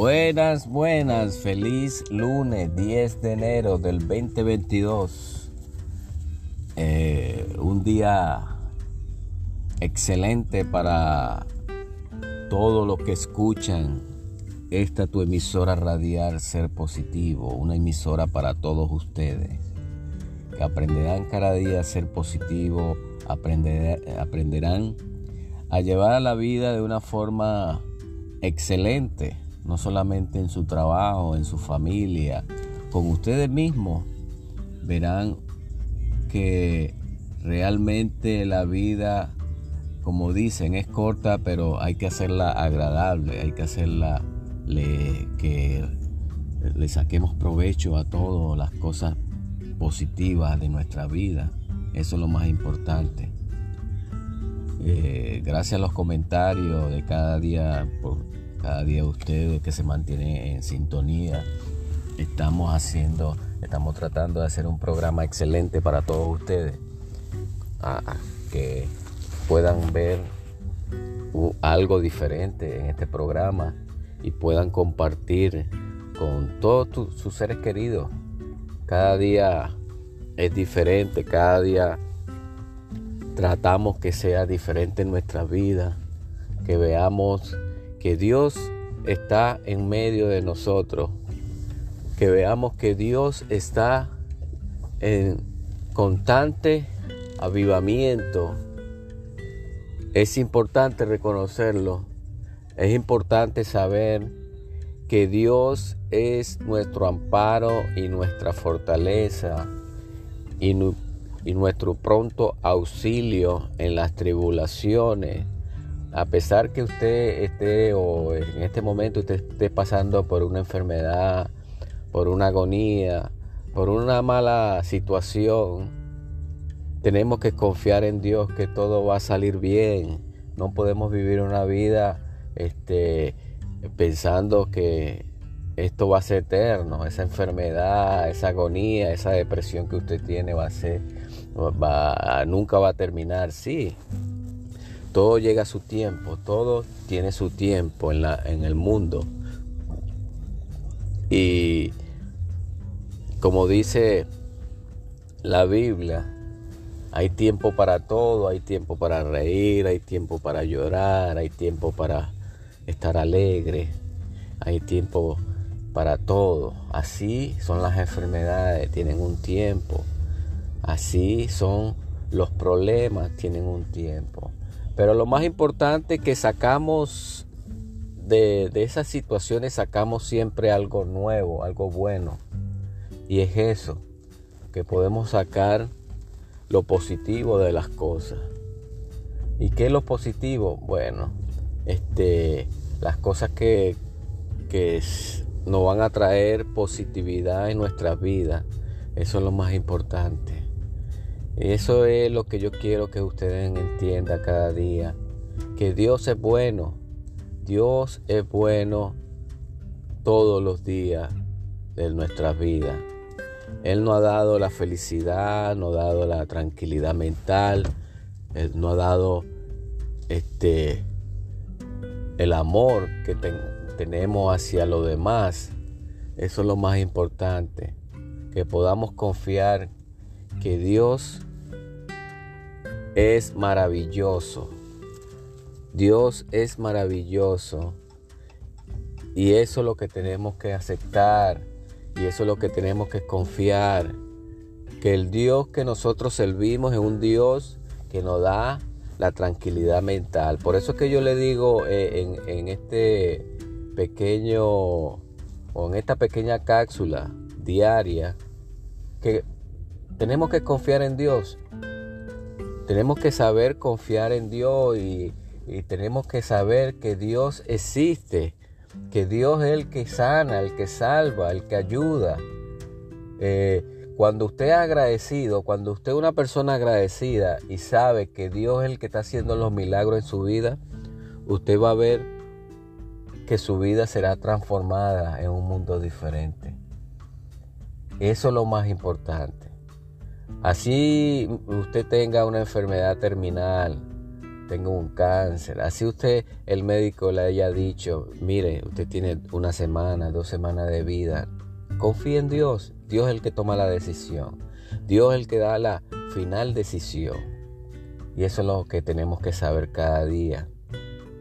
Buenas, buenas, feliz lunes 10 de enero del 2022. Eh, un día excelente para todos los que escuchan esta tu emisora radial Ser Positivo, una emisora para todos ustedes que aprenderán cada día a ser positivo, aprenderán a llevar la vida de una forma excelente no solamente en su trabajo, en su familia, con ustedes mismos, verán que realmente la vida, como dicen, es corta, pero hay que hacerla agradable, hay que hacerla que le saquemos provecho a todas las cosas positivas de nuestra vida. Eso es lo más importante. Eh, gracias a los comentarios de cada día por cada día ustedes que se mantienen en sintonía. Estamos haciendo, estamos tratando de hacer un programa excelente para todos ustedes. que puedan ver algo diferente en este programa y puedan compartir con todos sus seres queridos. Cada día es diferente, cada día tratamos que sea diferente en nuestra vida, que veamos que Dios está en medio de nosotros, que veamos que Dios está en constante avivamiento. Es importante reconocerlo, es importante saber que Dios es nuestro amparo y nuestra fortaleza y, nuestro pronto auxilio en las tribulaciones a pesar que usted esté o en este momento usted esté pasando por una enfermedad, por una agonía, por una mala situación, tenemos que confiar en Dios que todo va a salir bien. No podemos vivir una vida este, pensando que esto va a ser eterno, esa enfermedad, esa agonía, esa depresión que usted tiene va a ser, va, nunca va a terminar. Sí, todo llega a su tiempo, todo tiene su tiempo en, la, en el mundo. Y como dice la Biblia, hay tiempo para todo, hay tiempo para reír, hay tiempo para llorar, hay tiempo para estar alegre, hay tiempo para todo. Así son las enfermedades, tienen un tiempo. Así son los problemas, tienen un tiempo. Pero lo más importante que sacamos de, esas situaciones, sacamos siempre algo nuevo, algo bueno. Y es eso, que podemos sacar lo positivo de las cosas. ¿Y qué es lo positivo? Bueno, este, las cosas que, que nos van a traer positividad en nuestra vida. Eso es lo más importante. Eso es lo que yo quiero que ustedes entiendan cada día. Que Dios es bueno. Dios es bueno todos los días de nuestra vida. Él nos ha dado la felicidad, nos ha dado la tranquilidad mental, Él nos ha dado este, el amor que tenemos hacia los demás. Eso es lo más importante. Que podamos confiar que Dios es maravilloso. Dios es maravilloso. Y eso es lo que tenemos que aceptar. Y eso es lo que tenemos que confiar. Que el Dios que nosotros servimos es un Dios que nos da la tranquilidad mental. Por eso es que yo le digo eh, en, en este pequeño o en esta pequeña cápsula diaria que tenemos que confiar en Dios tenemos que saber confiar en Dios y, tenemos que saber que Dios existe, que Dios es el que sana, el que salva, el que ayuda. Eh, cuando usted es agradecido, cuando usted es una persona agradecida y sabe que Dios es el que está haciendo los milagros en su vida, usted va a ver que su vida será transformada en un mundo diferente. Eso es lo más importante. Así usted tenga una enfermedad terminal, tengo un cáncer. Así usted, el médico le haya dicho, mire, usted tiene una semana, dos semanas de vida. Confíe en Dios. Dios es el que toma la decisión. Dios es el que da la final decisión. Y eso es lo que tenemos que saber cada día.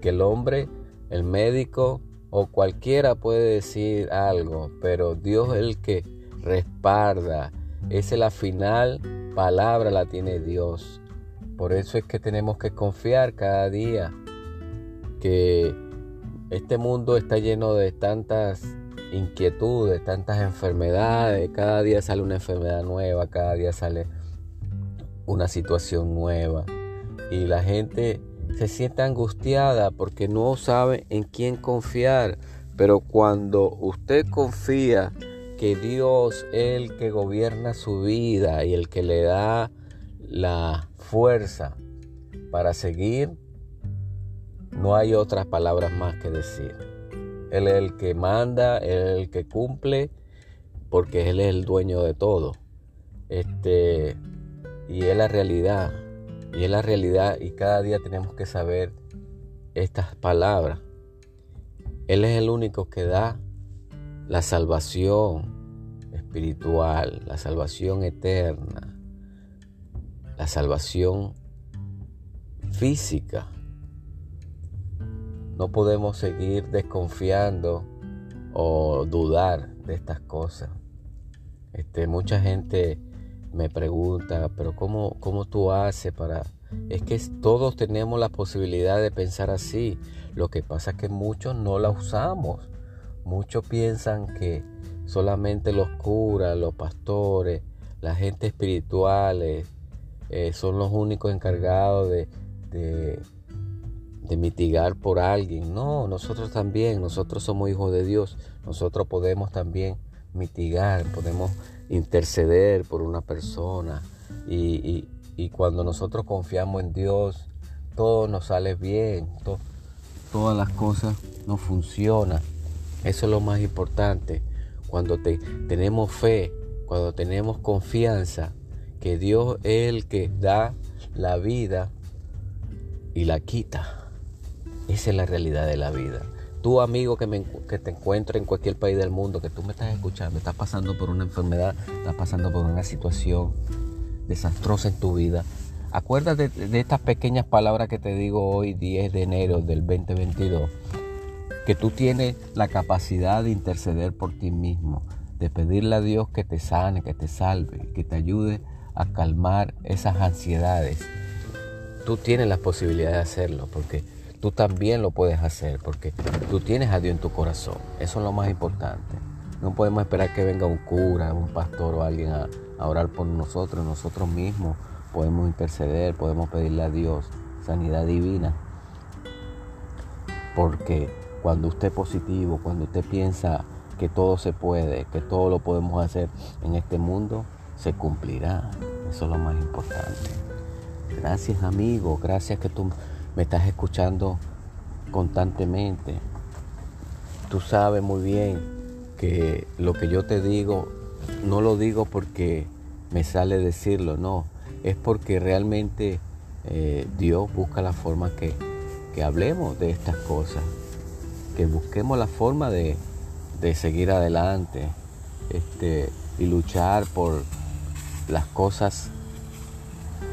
Que el hombre, el médico o cualquiera puede decir algo, pero Dios es el que respalda. Esa es la final palabra, la tiene Dios. Por eso es que tenemos que confiar cada día que este mundo está lleno de tantas inquietudes, tantas enfermedades, cada día sale una enfermedad nueva, cada día sale una situación nueva. Y la gente se siente angustiada porque no sabe en quién confiar, pero cuando usted confía que Dios es el que gobierna su vida y el que le da la fuerza para seguir, no hay otras palabras más que decir. Él es el que manda, Él es el que cumple, porque Él es el dueño de todo. Este, y es la realidad. Y es la realidad y cada día tenemos que saber estas palabras. Él es el único que da la salvación espiritual, la salvación eterna, la salvación física. No podemos seguir desconfiando o dudar de estas cosas. Este, mucha gente me pregunta, pero ¿cómo, cómo tú haces para...? Es que todos tenemos la posibilidad de pensar así. Lo que pasa es que muchos no la usamos. Muchos piensan que solamente los curas, los pastores, la gente espirituales eh, son los únicos encargados de, de mitigar por alguien. No, nosotros también, nosotros somos hijos de Dios, nosotros podemos también mitigar, podemos interceder por una persona y, cuando nosotros confiamos en Dios, todo nos sale bien, todas las cosas nos funcionan. Eso es lo más importante. Cuando tenemos fe, cuando tenemos confianza, que Dios es el que da la vida y la quita. Esa es la realidad de la vida. Tú, amigo, que, me, que te encuentres en cualquier país del mundo, que tú me estás escuchando, estás pasando por una enfermedad, estás pasando por una situación desastrosa en tu vida. Acuérdate de, de estas pequeñas palabras que te digo hoy, 10 de enero del 2022, que tú tienes la capacidad de interceder por ti mismo, de pedirle a Dios que te sane, que te salve, que te ayude a calmar esas ansiedades. Tú tienes la posibilidad de hacerlo porque tú también lo puedes hacer porque tú tienes a Dios en tu corazón. Eso es lo más importante. No podemos esperar que venga un cura, un pastor o alguien a, orar por nosotros. Nosotros mismos podemos interceder, podemos pedirle a Dios sanidad divina. Porque cuando usted es positivo, cuando usted piensa que todo se puede, que todo lo podemos hacer en este mundo, se cumplirá. Eso es lo más importante. Gracias amigo, gracias que tú me estás escuchando constantemente. Tú sabes muy bien que lo que yo te digo, no lo digo porque me sale decirlo, no, es porque realmente eh, Dios busca la forma que, que, hablemos de estas cosas, que busquemos la forma de, de seguir adelante este, y luchar por las cosas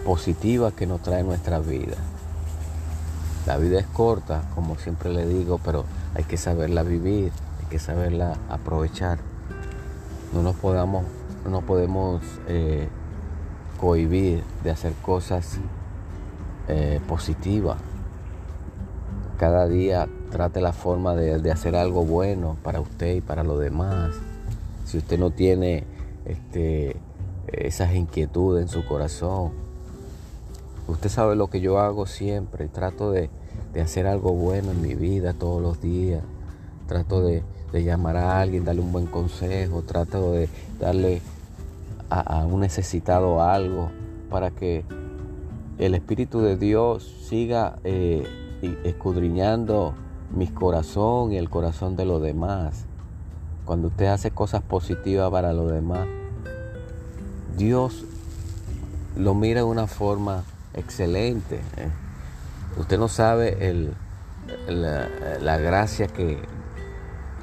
positivas que nos trae nuestra vida. La vida es corta, como siempre le digo, pero hay que saberla vivir, hay que saberla aprovechar. No nos podamos, no podemos eh, cohibir de hacer cosas eh, positivas. Cada día trate la forma de, de, hacer algo bueno para usted y para los demás. Si usted no tiene este, esas inquietudes en su corazón, usted sabe lo que yo hago siempre. Trato de, de hacer algo bueno en mi vida todos los días. Trato de, llamar a alguien, darle un buen consejo, trato de darle a, un necesitado algo para que el Espíritu de Dios siga eh, escudriñando mi corazón y el corazón de los demás. Cuando usted hace cosas positivas para los demás, Dios lo mira de una forma excelente. ¿eh? Usted no sabe el, la, gracia que,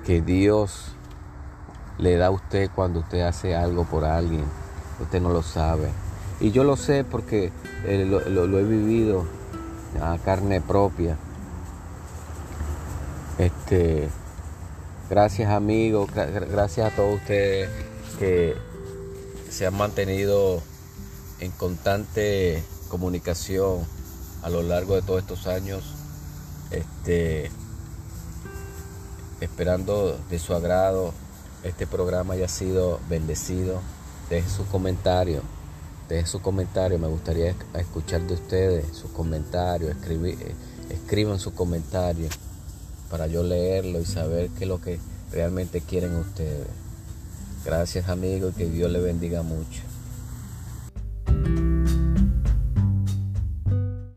que Dios le da a usted cuando usted hace algo por alguien. Usted no lo sabe. Y yo lo sé porque eh, lo, he vivido a carne propia. Este, gracias amigos, gracias a todos ustedes que se han mantenido en constante comunicación a lo largo de todos estos años, este, esperando de su agrado este programa haya sido bendecido. Deje su comentario, deje su comentario, me gustaría escuchar de ustedes sus comentarios, escribir, eh, escriban sus comentarios para yo leerlo y saber qué es lo que realmente quieren ustedes. Gracias amigos y que Dios les bendiga mucho.